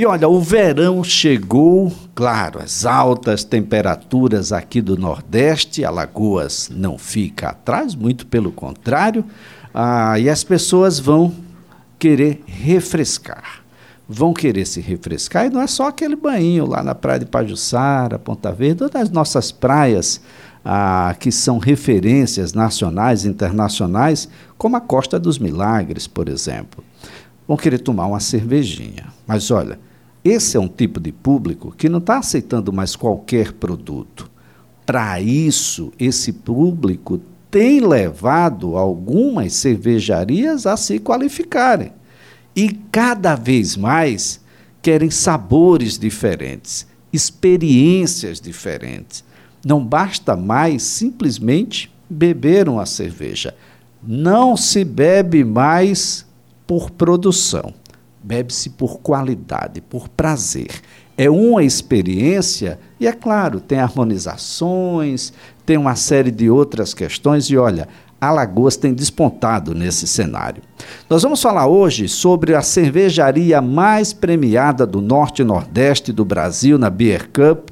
E olha, o verão chegou, claro, as altas temperaturas aqui do Nordeste, Alagoas não fica atrás, muito pelo contrário, ah, e as pessoas vão querer refrescar. Vão querer se refrescar, e não é só aquele banho lá na praia de Pajuçara, Ponta Verde, ou nas nossas praias ah, que são referências nacionais e internacionais, como a Costa dos Milagres, por exemplo vão querer tomar uma cervejinha. Mas olha, esse é um tipo de público que não está aceitando mais qualquer produto. Para isso, esse público tem levado algumas cervejarias a se qualificarem. E cada vez mais querem sabores diferentes, experiências diferentes. Não basta mais simplesmente beber uma cerveja. Não se bebe mais por produção, bebe-se por qualidade, por prazer. É uma experiência e, é claro, tem harmonizações, tem uma série de outras questões e, olha, Alagoas tem despontado nesse cenário. Nós vamos falar hoje sobre a cervejaria mais premiada do Norte e Nordeste do Brasil na Beer Cup.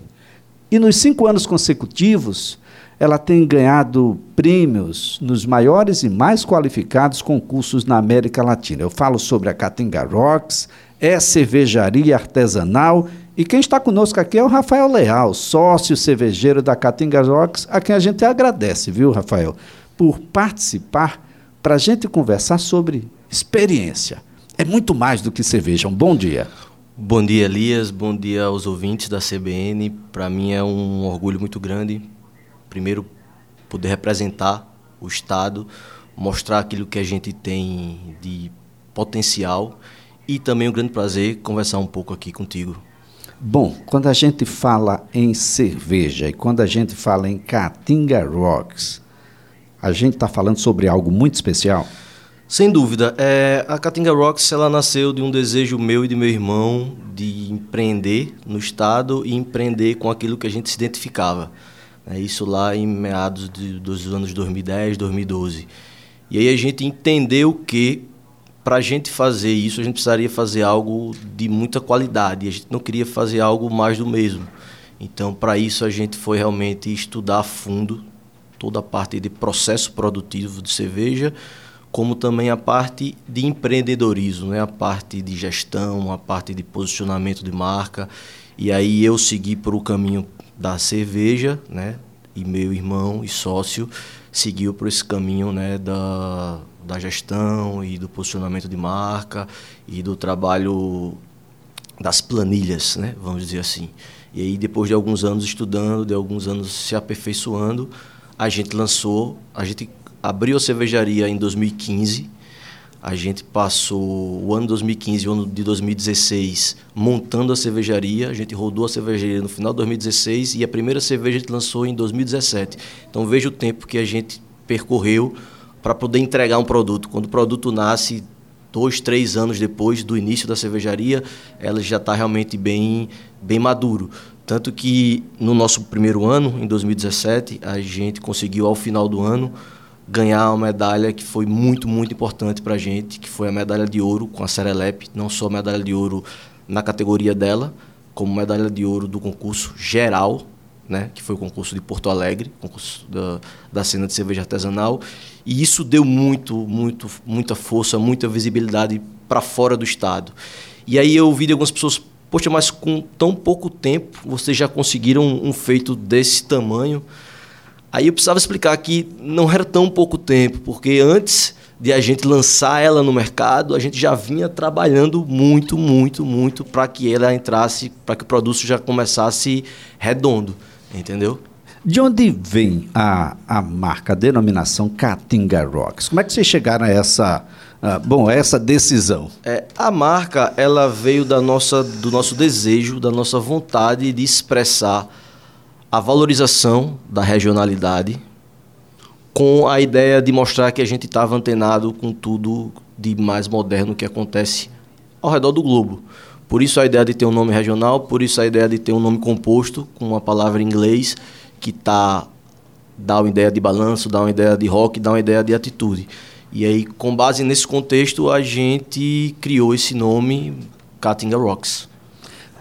E nos cinco anos consecutivos, ela tem ganhado prêmios nos maiores e mais qualificados concursos na América Latina. Eu falo sobre a Catinga Rocks, é cervejaria artesanal e quem está conosco aqui é o Rafael Leal, sócio cervejeiro da Catinga Rocks, a quem a gente agradece, viu, Rafael, por participar para a gente conversar sobre experiência. É muito mais do que cerveja. Um bom dia. Bom dia, Elias. Bom dia aos ouvintes da CBN. Para mim é um orgulho muito grande primeiro poder representar o Estado, mostrar aquilo que a gente tem de potencial e também um grande prazer conversar um pouco aqui contigo. Bom, quando a gente fala em cerveja e quando a gente fala em Caatinga Rocks, a gente está falando sobre algo muito especial? Sem dúvida. É, a Caatinga Rocks ela nasceu de um desejo meu e de meu irmão de empreender no Estado e empreender com aquilo que a gente se identificava. É isso lá em meados de, dos anos 2010, 2012. E aí a gente entendeu que para a gente fazer isso, a gente precisaria fazer algo de muita qualidade. A gente não queria fazer algo mais do mesmo. Então, para isso, a gente foi realmente estudar a fundo toda a parte de processo produtivo de cerveja, como também a parte de empreendedorismo, né? a parte de gestão, a parte de posicionamento de marca. E aí eu segui por o caminho da cerveja, né? E meu irmão e sócio seguiu por esse caminho, né, da, da gestão e do posicionamento de marca e do trabalho das planilhas, né, vamos dizer assim. E aí depois de alguns anos estudando, de alguns anos se aperfeiçoando, a gente lançou, a gente abriu a cervejaria em 2015 a gente passou o ano 2015 e o ano de 2016 montando a cervejaria. A gente rodou a cervejaria no final de 2016 e a primeira cerveja a gente lançou em 2017. Então veja o tempo que a gente percorreu para poder entregar um produto. Quando o produto nasce, dois, três anos depois do início da cervejaria, ela já está realmente bem, bem maduro. Tanto que no nosso primeiro ano, em 2017, a gente conseguiu ao final do ano ganhar uma medalha que foi muito, muito importante para a gente, que foi a medalha de ouro com a Serelep, não só a medalha de ouro na categoria dela, como medalha de ouro do concurso geral, né, que foi o concurso de Porto Alegre, concurso da, da cena de cerveja artesanal, e isso deu muito, muito, muita força, muita visibilidade para fora do estado. E aí eu ouvi de algumas pessoas, poxa, mas com tão pouco tempo vocês já conseguiram um feito desse tamanho? Aí eu precisava explicar que não era tão pouco tempo, porque antes de a gente lançar ela no mercado, a gente já vinha trabalhando muito, muito, muito para que ela entrasse, para que o produto já começasse redondo, entendeu? De onde vem a, a marca, a denominação Caatinga Rocks? Como é que vocês chegaram a essa, bom, a essa decisão? É, a marca ela veio da nossa, do nosso desejo, da nossa vontade de expressar a valorização da regionalidade com a ideia de mostrar que a gente estava antenado com tudo de mais moderno que acontece ao redor do globo. Por isso a ideia de ter um nome regional, por isso a ideia de ter um nome composto com uma palavra em inglês que tá dá uma ideia de balanço, dá uma ideia de rock, dá uma ideia de atitude. E aí, com base nesse contexto, a gente criou esse nome Caatinga Rocks.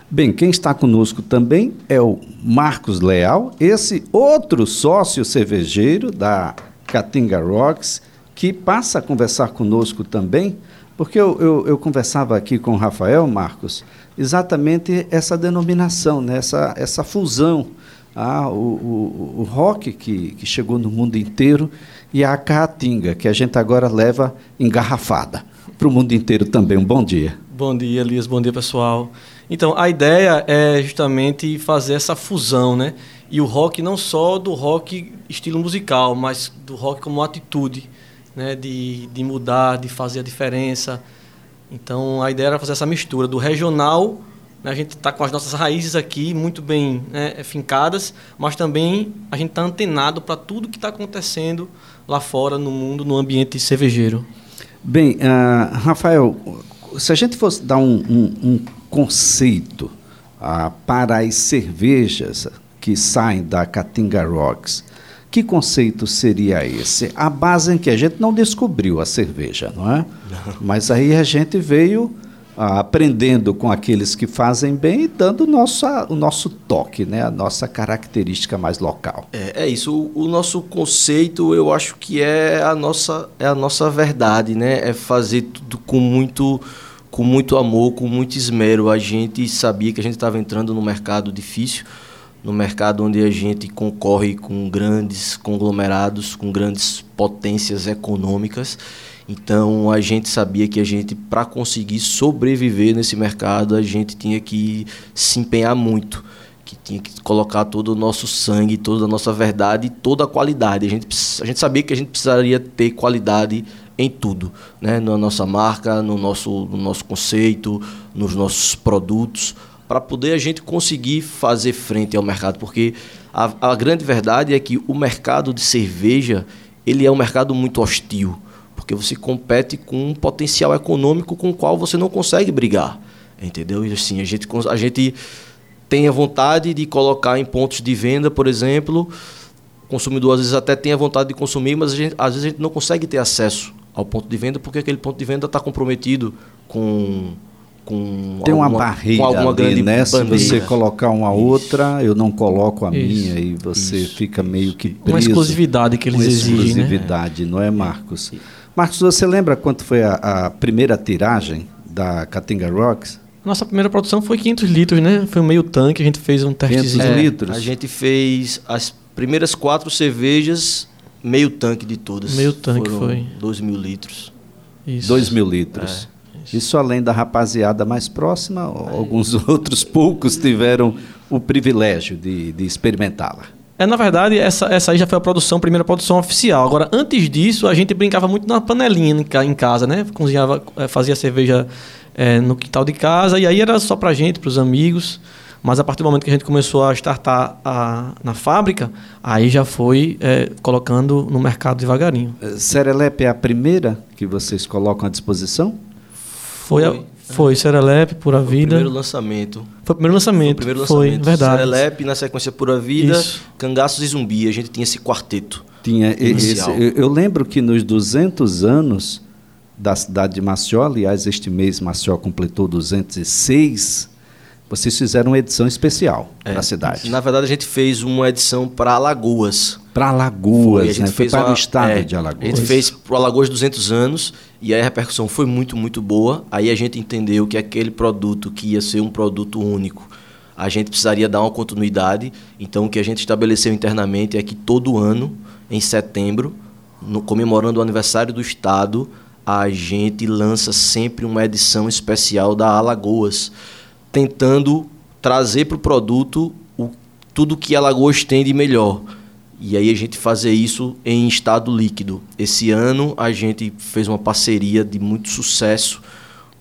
Bem, quem está conosco também é o Marcos Leal, esse outro sócio cervejeiro da Catinga Rocks, que passa a conversar conosco também, porque eu, eu, eu conversava aqui com o Rafael Marcos, exatamente essa denominação, né? essa, essa fusão. Ah, o, o, o rock que, que chegou no mundo inteiro e a caatinga, que a gente agora leva engarrafada para o mundo inteiro também. Um bom dia. Bom dia, Elias. Bom dia, pessoal. Então, a ideia é justamente fazer essa fusão, né? E o rock não só do rock estilo musical, mas do rock como atitude, né? De, de mudar, de fazer a diferença. Então, a ideia era fazer essa mistura do regional, né? a gente está com as nossas raízes aqui muito bem né, fincadas, mas também a gente está antenado para tudo que está acontecendo lá fora no mundo, no ambiente cervejeiro. Bem, uh, Rafael, se a gente fosse dar um, um, um conceito uh, para as cervejas que saem da Caatinga Rocks, que conceito seria esse? A base em que a gente não descobriu a cerveja, não é? Não. Mas aí a gente veio ah, aprendendo com aqueles que fazem bem e dando o nosso, o nosso toque, né? a nossa característica mais local. É, é isso. O, o, nosso conceito, eu acho que é a nossa, é a nossa verdade, né? É fazer tudo com muito, com muito amor, com muito esmero. A gente sabia que a gente estava entrando num mercado difícil, no mercado onde a gente concorre com grandes conglomerados, com grandes potências econômicas então a gente sabia que a gente, para conseguir sobreviver nesse mercado, a gente tinha que se empenhar muito, que tinha que colocar todo o nosso sangue, toda a nossa verdade, toda a qualidade. A gente, a gente sabia que a gente precisaria ter qualidade em tudo, né? na nossa marca, no nosso, no nosso conceito, nos nossos produtos, para poder a gente conseguir fazer frente ao mercado, porque a, a grande verdade é que o mercado de cerveja ele é um mercado muito hostil porque você compete com um potencial econômico com o qual você não consegue brigar, entendeu? E assim, a gente, a gente tem a vontade de colocar em pontos de venda, por exemplo, o consumidor às vezes até tem a vontade de consumir, mas gente, às vezes a gente não consegue ter acesso ao ponto de venda porque aquele ponto de venda está comprometido com com tem alguma, uma barreira com alguma ali, grande né? Se você colocar uma Isso. outra, eu não coloco a Isso. minha e você Isso. fica meio que preso. Uma exclusividade que eles exigem, né? exclusividade, né? não é, Marcos? Marcos, você lembra quanto foi a, a primeira tiragem da Catinga Rocks? Nossa primeira produção foi 500 litros, né? Foi um meio tanque, a gente fez um testezinho. 500 é, litros? A gente fez as primeiras quatro cervejas, meio tanque de todas. Meio tanque Foram foi. 2 mil litros. Isso. 2 mil litros. É, isso. isso. além da rapaziada mais próxima, alguns outros poucos tiveram o privilégio de, de experimentá-la. É, na verdade, essa, essa aí já foi a produção, a primeira produção oficial. Agora, antes disso, a gente brincava muito na panelinha em casa, né? Cozinhava, é, fazia cerveja é, no quintal de casa, e aí era só pra gente, pros amigos. Mas a partir do momento que a gente começou a startar a, na fábrica, aí já foi é, colocando no mercado devagarinho. Serelepe é a primeira que vocês colocam à disposição? Foi, foi. A, foi, Serelepe, Pura Vida. Foi o primeiro lançamento. Foi o primeiro lançamento. Foi, o primeiro lançamento. Foi, verdade. Serelepe, na sequência Pura Vida, Isso. Cangaços e Zumbi. A gente tinha esse quarteto. Tinha esse, eu, eu lembro que nos 200 anos da cidade de Maceió, aliás, este mês Maceió completou 206 vocês fizeram uma edição especial é, para a cidade. Na verdade, a gente fez uma edição para Alagoas. Para Alagoas, foi, a gente né? fez foi para uma, o estado é, de Alagoas. A gente fez para o Alagoas 200 anos e aí a repercussão foi muito, muito boa. Aí a gente entendeu que aquele produto que ia ser um produto único, a gente precisaria dar uma continuidade. Então, o que a gente estabeleceu internamente é que todo ano, em setembro, no, comemorando o aniversário do estado, a gente lança sempre uma edição especial da Alagoas tentando trazer para o produto tudo que Alagoas tem de melhor. E aí a gente fazer isso em estado líquido. Esse ano a gente fez uma parceria de muito sucesso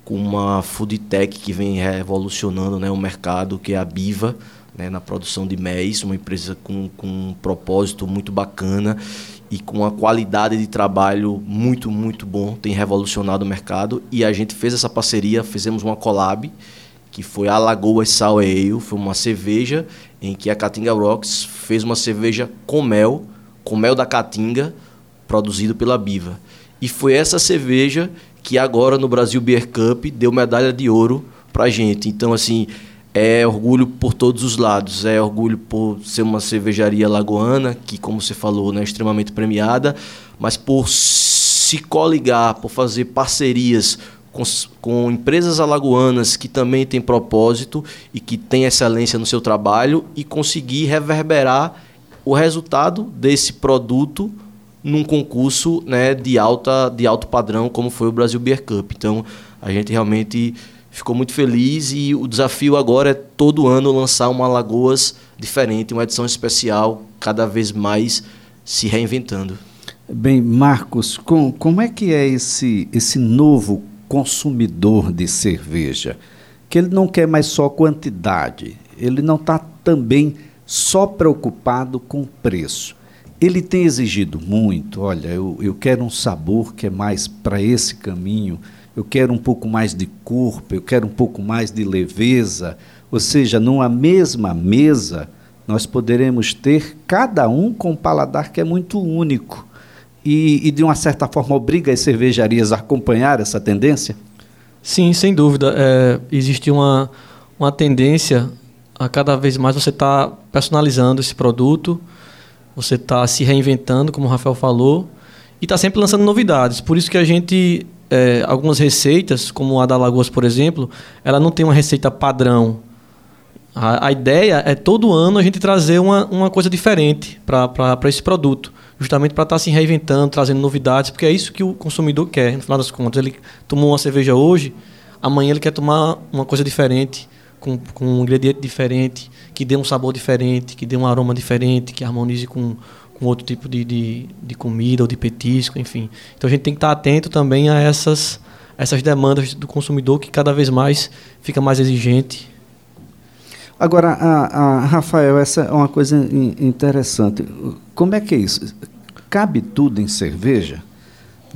com uma food tech que vem revolucionando né, o mercado, que é a Biva, né, na produção de MES, uma empresa com, com um propósito muito bacana e com uma qualidade de trabalho muito, muito bom, tem revolucionado o mercado. E a gente fez essa parceria, fizemos uma collab que foi a Alagoas Sour Ale, foi uma cerveja em que a Caatinga Rocks fez uma cerveja com mel, com mel da Caatinga, produzido pela Biva. E foi essa cerveja que agora no Brasil Beer Cup deu medalha de ouro pra gente. Então, assim, é orgulho por todos os lados. É orgulho por ser uma cervejaria lagoana, que, como você falou, né, é extremamente premiada, mas por se coligar, por fazer parcerias com, com, empresas alagoanas que também têm propósito e que têm excelência no seu trabalho e conseguir reverberar o resultado desse produto num concurso né, de, alta, de alto padrão, como foi o Brasil Beer Cup. Então, a gente realmente ficou muito feliz e o desafio agora é todo ano lançar uma Lagoas diferente, uma edição especial, cada vez mais se reinventando. Bem, Marcos, com, como é que é esse, esse novo consumidor de cerveja? Que ele não quer mais só quantidade, ele não está também só preocupado com preço. Ele tem exigido muito, olha, eu, eu quero um sabor que é mais para esse caminho, eu quero um pouco mais de corpo, eu quero um pouco mais de leveza. Ou seja, numa mesma mesa, nós poderemos ter cada um com um paladar que é muito único. E, e, de uma certa forma, obriga as cervejarias a acompanhar essa tendência? Sim, sem dúvida. É, existe uma, uma tendência a cada vez mais você estar tá personalizando esse produto, você está se reinventando, como o Rafael falou, e está sempre lançando novidades. Por isso que a gente é, algumas receitas, como a da Lagoas, por exemplo, ela não tem uma receita padrão. A, a ideia é todo ano a gente trazer uma, uma coisa diferente para esse produto, justamente para estar tá se reinventando, trazendo novidades, porque é isso que o consumidor quer, no final das contas. Ele tomou uma cerveja hoje, amanhã ele quer tomar uma coisa diferente, com, com um ingrediente diferente, que dê um sabor diferente, que dê um aroma diferente, que harmonize com com outro tipo de, de, de, comida ou de petisco, enfim. Então a gente tem que estar atento também a essas, essas demandas do consumidor que cada vez mais fica mais exigente. Agora, a, a Rafael, essa é uma coisa interessante. Como é que é isso? Cabe tudo em cerveja?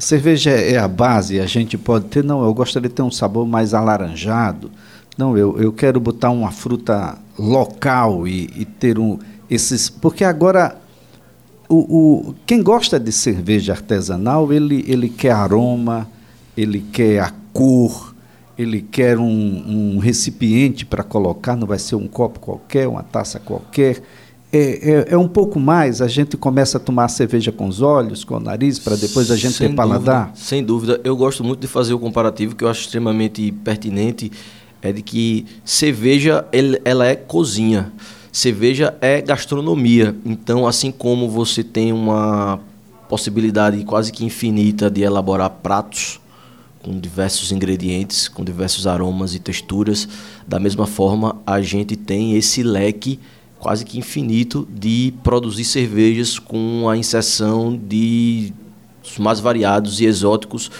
cerveja é a base, a gente pode ter, não, eu gostaria de ter um sabor mais alaranjado. Não, eu, eu quero botar uma fruta local e, e ter um, esses. Porque agora o, o, quem gosta de cerveja artesanal, ele, ele quer aroma, ele quer a cor, ele quer um, um recipiente para colocar, não vai ser um copo qualquer, uma taça qualquer. É, é, é, um pouco mais, a gente começa a tomar cerveja com os olhos, com o nariz, para depois a gente sem ter paladar? Dúvida, sem dúvida. Eu gosto muito de fazer o comparativo, que eu acho extremamente pertinente, é de que cerveja ela é cozinha. Cerveja é gastronomia, então assim como você tem uma possibilidade quase que infinita de elaborar pratos com diversos ingredientes, com diversos aromas e texturas, da mesma forma a gente tem esse leque quase que infinito de produzir cervejas com a inserção de os mais variados e exóticos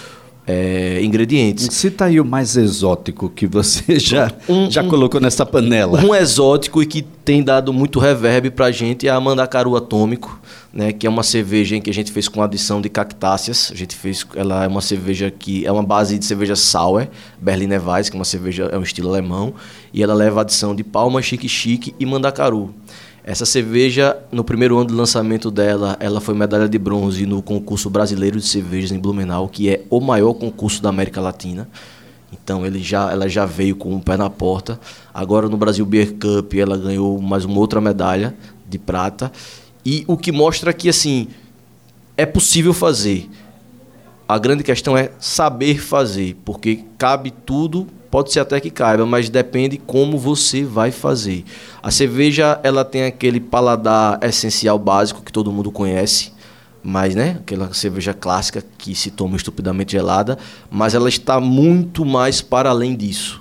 é, ingredientes. Cita aí o mais exótico que você já, um, já um, colocou nessa panela. Um exótico e que tem dado muito reverb para a gente é a Mandacaru Atômico, né, que é uma cerveja que a gente fez com adição de cactáceas. A gente fez, ela é uma cerveja que é uma base de cerveja sour, Berliner Weiss, que é uma cerveja é um estilo alemão, e ela leva adição de palma, chique chique e mandacaru. Essa cerveja, no primeiro ano de lançamento dela, ela foi medalha de bronze no concurso brasileiro de cervejas em Blumenau, que é o maior concurso da América Latina. Então ele já, ela já veio com o pé na porta. Agora no Brasil Beer Cup ela ganhou mais uma outra medalha de prata. E o que mostra que assim é possível fazer. A grande questão é saber fazer, porque cabe tudo Pode ser até que caiba, mas depende como você vai fazer. A cerveja, ela tem aquele paladar essencial básico que todo mundo conhece, mas né, aquela cerveja clássica que se toma estupidamente gelada, mas ela está muito mais para além disso.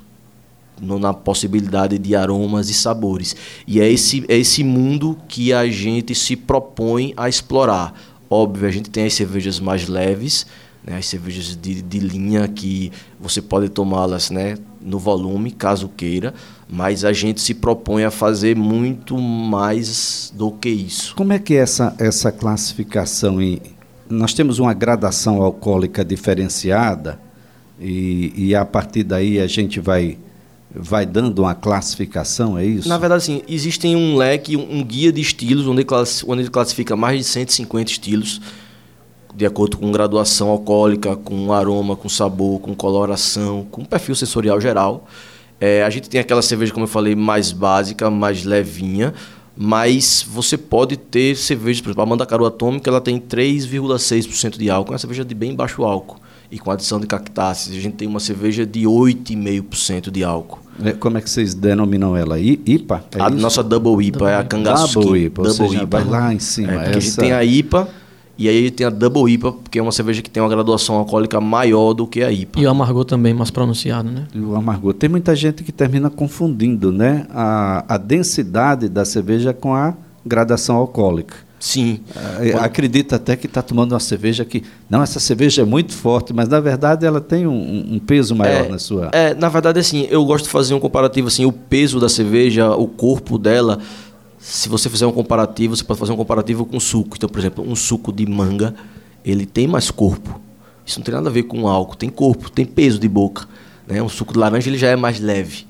Na possibilidade de aromas e sabores. E é esse, é esse mundo que a gente se propõe a explorar. Óbvio, a gente tem as cervejas mais leves, né, as cervejas de, de linha que você pode tomá-las né, no volume, caso queira, mas a gente se propõe a fazer muito mais do que isso. Como é que é essa, essa classificação? Em, nós temos uma gradação alcoólica diferenciada e, e a partir daí a gente vai vai dando uma classificação, é isso? Na verdade, sim. Existem um leque, um, guia de estilos, onde onde ele classifica mais de 150 estilos de acordo com graduação alcoólica, com aroma, com sabor, com coloração, com perfil sensorial geral. É, a gente tem aquela cerveja, como eu falei, mais básica, mais levinha, mas você pode ter cervejas, por exemplo, a Mandacaru Atômica, ela tem 3,6% de álcool, é uma cerveja de bem baixo álcool, e com adição de cactáceas. A gente tem uma cerveja de 8,5% de álcool. É, como é que vocês denominam ela? I- IPA? É a isso? nossa Double IPA é a Cangaçu Double. IPA, ou seja, vai lá em cima. É, porque a gente essa- tem a IPA e aí tem a Double IPA, que é uma cerveja que tem uma graduação alcoólica maior do que a IPA. E o amargor também mais pronunciado, né? E o amargor. Tem muita gente que termina confundindo né, a, a densidade da cerveja com a gradação alcoólica. Sim. Ah, Acredita até que está tomando uma cerveja que. Não, essa cerveja é muito forte, mas na verdade ela tem um, um peso maior é, na sua. É, na verdade, assim, eu gosto de fazer um comparativo, assim, o peso da cerveja, o corpo dela. Se você fizer um comparativo, você pode fazer um comparativo com suco. Então, por exemplo, um suco de manga, ele tem mais corpo. Isso não tem nada a ver com álcool, tem corpo, tem peso de boca. Né? Um suco de laranja ele já é mais leve.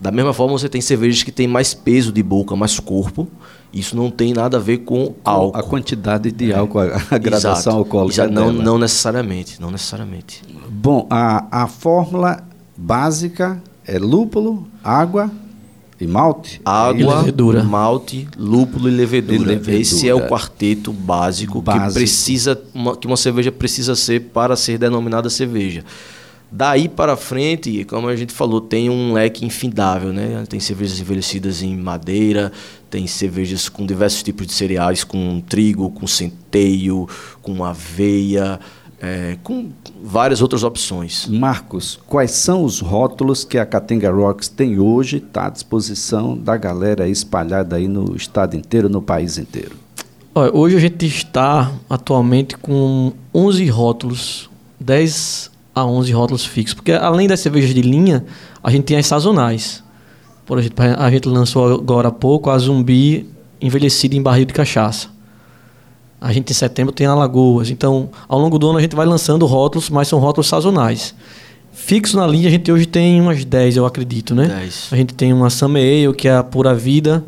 Da mesma forma, você tem cervejas que têm mais peso de boca, mais corpo. Isso não tem nada a ver com álcool. A quantidade de álcool, a, a gradação Exato. alcoólica. Exato. Não, não necessariamente, não necessariamente. Bom, a, a fórmula básica é lúpulo, água e malte. Água, levedura. malte, lúpulo e levedura. E levedura. Esse é o quarteto básico, Básico. que precisa uma, que uma cerveja precisa ser para ser denominada cerveja. Daí para frente, como a gente falou, tem um leque infindável, né? Tem cervejas envelhecidas em madeira, tem cervejas com diversos tipos de cereais, com trigo, com centeio, com aveia, é, com várias outras opções. Marcos, quais são os rótulos que a Catenga Rocks tem hoje, está à disposição da galera espalhada aí no estado inteiro, no país inteiro? Olha, hoje a gente está atualmente com 11 rótulos, 10 a 11 rótulos fixos, porque além das cervejas de linha, a gente tem as sazonais. Por exemplo, a gente lançou agora há pouco a Zumbi envelhecida em barril de cachaça. A gente em setembro tem a Lagoas. Então, ao longo do ano a gente vai lançando rótulos, mas são rótulos sazonais. Fixo na linha, a gente hoje tem umas 10, eu acredito, né? 10. A gente tem uma Summer Ale, que é a Pura Vida.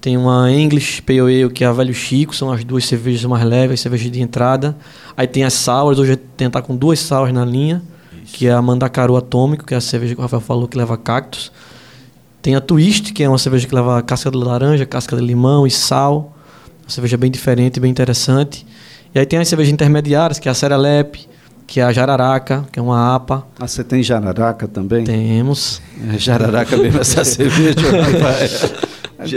Tem uma English Pale Ale, que é a Velho Chico. São as duas cervejas mais leves, cervejas de entrada. Aí tem as Sours. Hoje a gente tem tá com duas Sours na linha. Que é a Mandacaru Atômico, que é a cerveja que o Rafael falou, que leva cactos. Tem a Twist, que é uma cerveja que leva casca de laranja, casca de limão e sal. Uma cerveja bem diferente, bem interessante. E aí tem as cervejas intermediárias, que é a Serelep, que é a Jararaca, que é uma APA. Ah, você tem jararaca também? Temos. É jararaca mesmo essa cerveja, rapaz.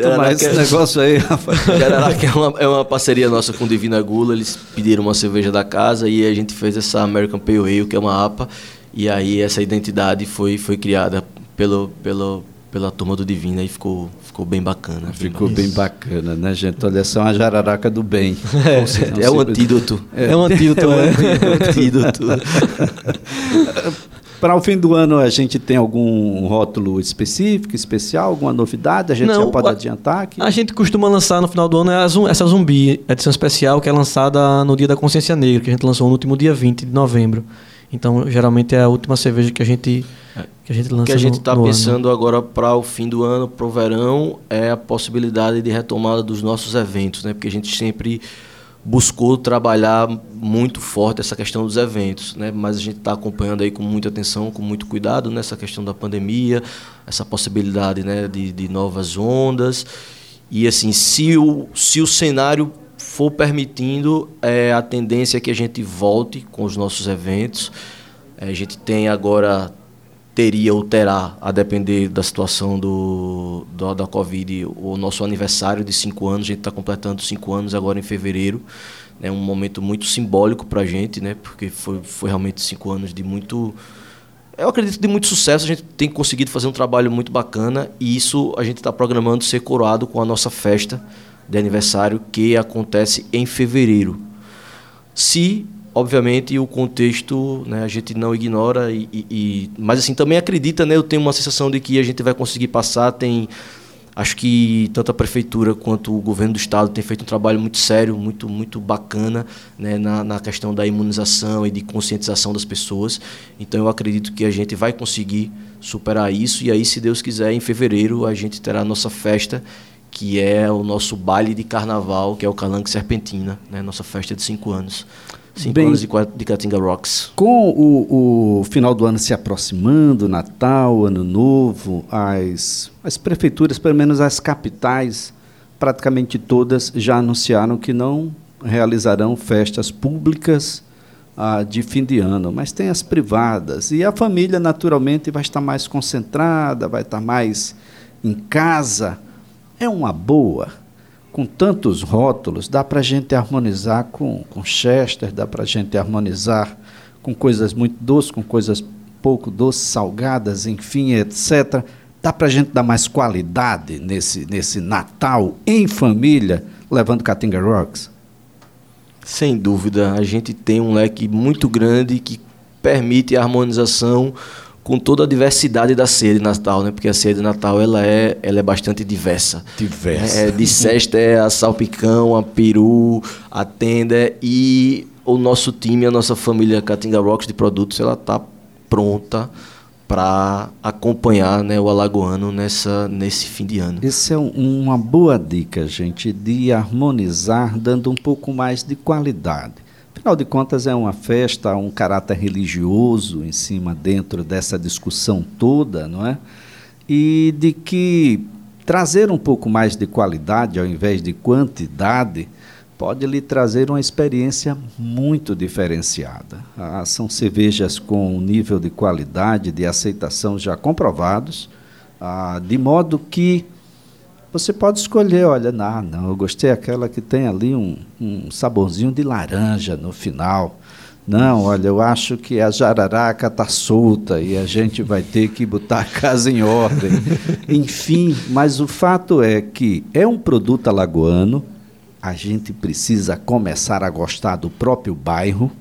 Tomar esse Jararaca- negócio aí, rapaz. Jararaca é uma, é uma parceria nossa com Divina Gula. Eles pediram uma cerveja da casa e a gente fez essa American Pale Ale, que é uma APA. E aí essa identidade foi, foi criada pelo, pelo, pela turma do Divina e ficou, ficou bem bacana. Ficou bem bacana, né, gente? Olha, essa é uma jararaca do bem. É, é um antídoto. É, um antídoto, É um é. antídoto. Para o fim do ano, a gente tem algum rótulo específico, especial, alguma novidade? A gente Não, já pode a- adiantar aqui? A gente costuma lançar no final do ano é a essa Zumbi, edição especial, que é lançada no Dia da Consciência Negra, que a gente lançou no último dia 20 de novembro. Então, geralmente é a última cerveja que a gente, que a gente lança O que a gente está ano. pensando agora para o fim do ano, para o verão, é a possibilidade de retomada dos nossos eventos, né? Porque a gente sempre buscou trabalhar muito forte essa questão dos eventos, né? Mas a gente está acompanhando aí com muita atenção, com muito cuidado nessa questão da pandemia, essa possibilidade, né, de, de novas ondas. E assim, se o, se o cenário for permitindo, é, a tendência é que a gente volte com os nossos eventos. É, a gente tem agora teria ou terá, a depender da situação do, do- da Covid, o nosso aniversário de cinco anos. A gente está completando cinco anos agora em fevereiro. É um momento muito simbólico para a gente, né? porque foi, foi realmente cinco anos de muito. Eu acredito de muito sucesso. A gente tem conseguido fazer um trabalho muito bacana e isso a gente está programando ser coroado com a nossa festa de aniversário que acontece em fevereiro. Se, obviamente, o contexto né, a gente não ignora, e, e- mas assim, também acredita, né, eu tenho uma sensação de que a gente vai conseguir passar, tem... Acho que tanto a prefeitura quanto o governo do estado tem feito um trabalho muito sério, muito muito bacana né, na, na questão da imunização e de conscientização das pessoas. Então eu acredito que a gente vai conseguir superar isso e aí, se Deus quiser, em fevereiro a gente terá a nossa festa, que é o nosso baile de carnaval, que é o Calanque Serpentina, né, nossa festa de cinco anos. Cinco Bem, anos de, de Caatinga Rocks. Com o, o final do ano se aproximando, Natal, Ano Novo, as, as prefeituras, pelo menos as capitais, praticamente todas já anunciaram que não realizarão festas públicas ah, de fim de ano, mas tem as privadas. E a família, naturalmente, vai estar mais concentrada, vai estar mais em casa. É uma boa. Com tantos rótulos, dá para a gente harmonizar com, com Chester, dá para a gente harmonizar com coisas muito doces, com coisas pouco doces, salgadas, enfim, etc. Dá para a gente dar mais qualidade nesse, nesse Natal em família, levando Caatinga Rocks? Sem dúvida, a gente tem um leque muito grande que permite a harmonização com toda a diversidade da ceia de Natal, né? Porque a ceia de Natal ela é, ela é bastante diversa. Diversa. É, de Chester a salpicão, a peru, a tender e o nosso time, a nossa família Caatinga Rocks de produtos, ela está pronta para acompanhar né, o alagoano nessa, nesse fim de ano. Essa é um- uma boa dica, gente, de harmonizar, dando um pouco mais de qualidade. Afinal de contas, é uma festa, um caráter religioso em cima, dentro dessa discussão toda, não é? E de que trazer um pouco mais de qualidade ao invés de quantidade pode lhe trazer uma experiência muito diferenciada. Ah, são cervejas com um nível de qualidade, de aceitação já comprovados, ah, de modo que você pode escolher, olha, não, não, eu gostei aquela que tem ali um, um saborzinho de laranja no final. Não, olha, eu acho que a jararaca está solta e a gente vai ter que botar a casa em ordem. Enfim, mas o fato é que é um produto alagoano, a gente precisa começar a gostar do próprio bairro,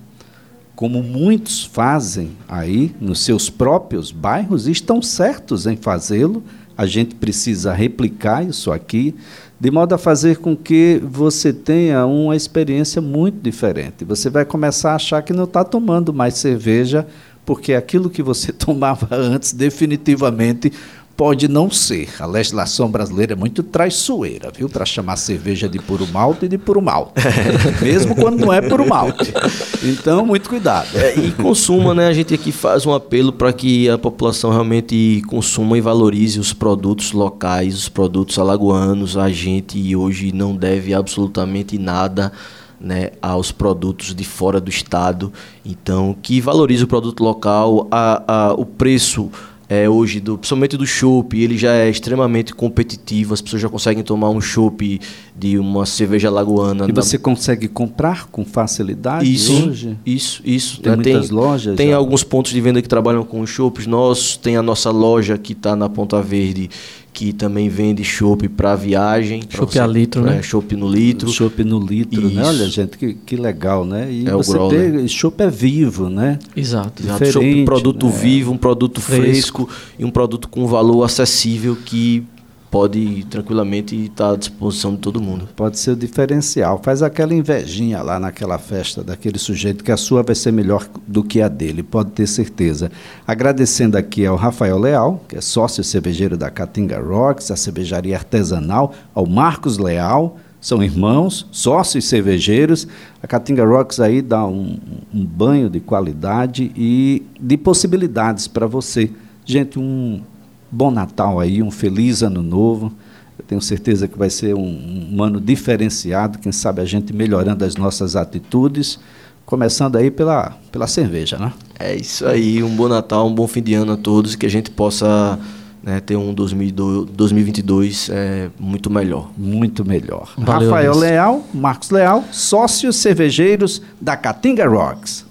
como muitos fazem aí nos seus próprios bairros e estão certos em fazê-lo. A gente precisa replicar isso aqui, de modo a fazer com que você tenha uma experiência muito diferente. Você vai começar a achar que não está tomando mais cerveja, porque aquilo que você tomava antes definitivamente pode não ser. A legislação brasileira é muito traiçoeira, viu? Para chamar cerveja de puro malte e de puro malte. Mesmo quando não é puro malte. Então, muito cuidado. É, e consuma, né? A gente aqui faz um apelo para que a população realmente consuma e valorize os produtos locais, os produtos alagoanos. A gente hoje não deve absolutamente nada né, aos produtos de fora do estado. Então, que valorize o produto local, a, a, o preço é, hoje, do, principalmente do chopp, ele já é extremamente competitivo. As pessoas já conseguem tomar um chopp de uma cerveja lagoana. E você consegue comprar com facilidade isso, hoje? isso, isso. Tem né? muitas lojas Tem já? alguns pontos de venda que trabalham com os chopps nossos. Tem a nossa loja que está na Ponta Verde, que também vende chopp para viagem. Chopp a litro, né? É, chopp no litro. Chopp no litro, né? Isso. Olha, gente, que, que legal, né? E É o você growler. vê, chopp é vivo, né? Exato. Chopp, produto né? vivo, um produto Fresco. fresco. e um produto com valor acessível que pode tranquilamente estar à disposição de todo mundo. Pode ser o diferencial. Faz aquela invejinha lá naquela festa daquele sujeito que a sua vai ser melhor do que a dele, pode ter certeza. Agradecendo aqui ao Rafael Leal, que é sócio cervejeiro da Caatinga Rocks, a cervejaria artesanal, ao Marcos Leal, são irmãos, sócios cervejeiros. A Caatinga Rocks aí dá um, um banho de qualidade e de possibilidades para você. Gente, um bom Natal aí, um feliz ano novo. Eu tenho certeza que vai ser um, um ano diferenciado, quem sabe a gente melhorando as nossas atitudes, começando aí pela, pela cerveja, né? É isso aí, um bom Natal, um bom fim de ano a todos e que a gente possa né, ter um 2002 2022 é, muito melhor. Muito melhor. Valeu, Rafael Luiz. Leal, Marcos Leal, sócios cervejeiros da Caatinga Rocks.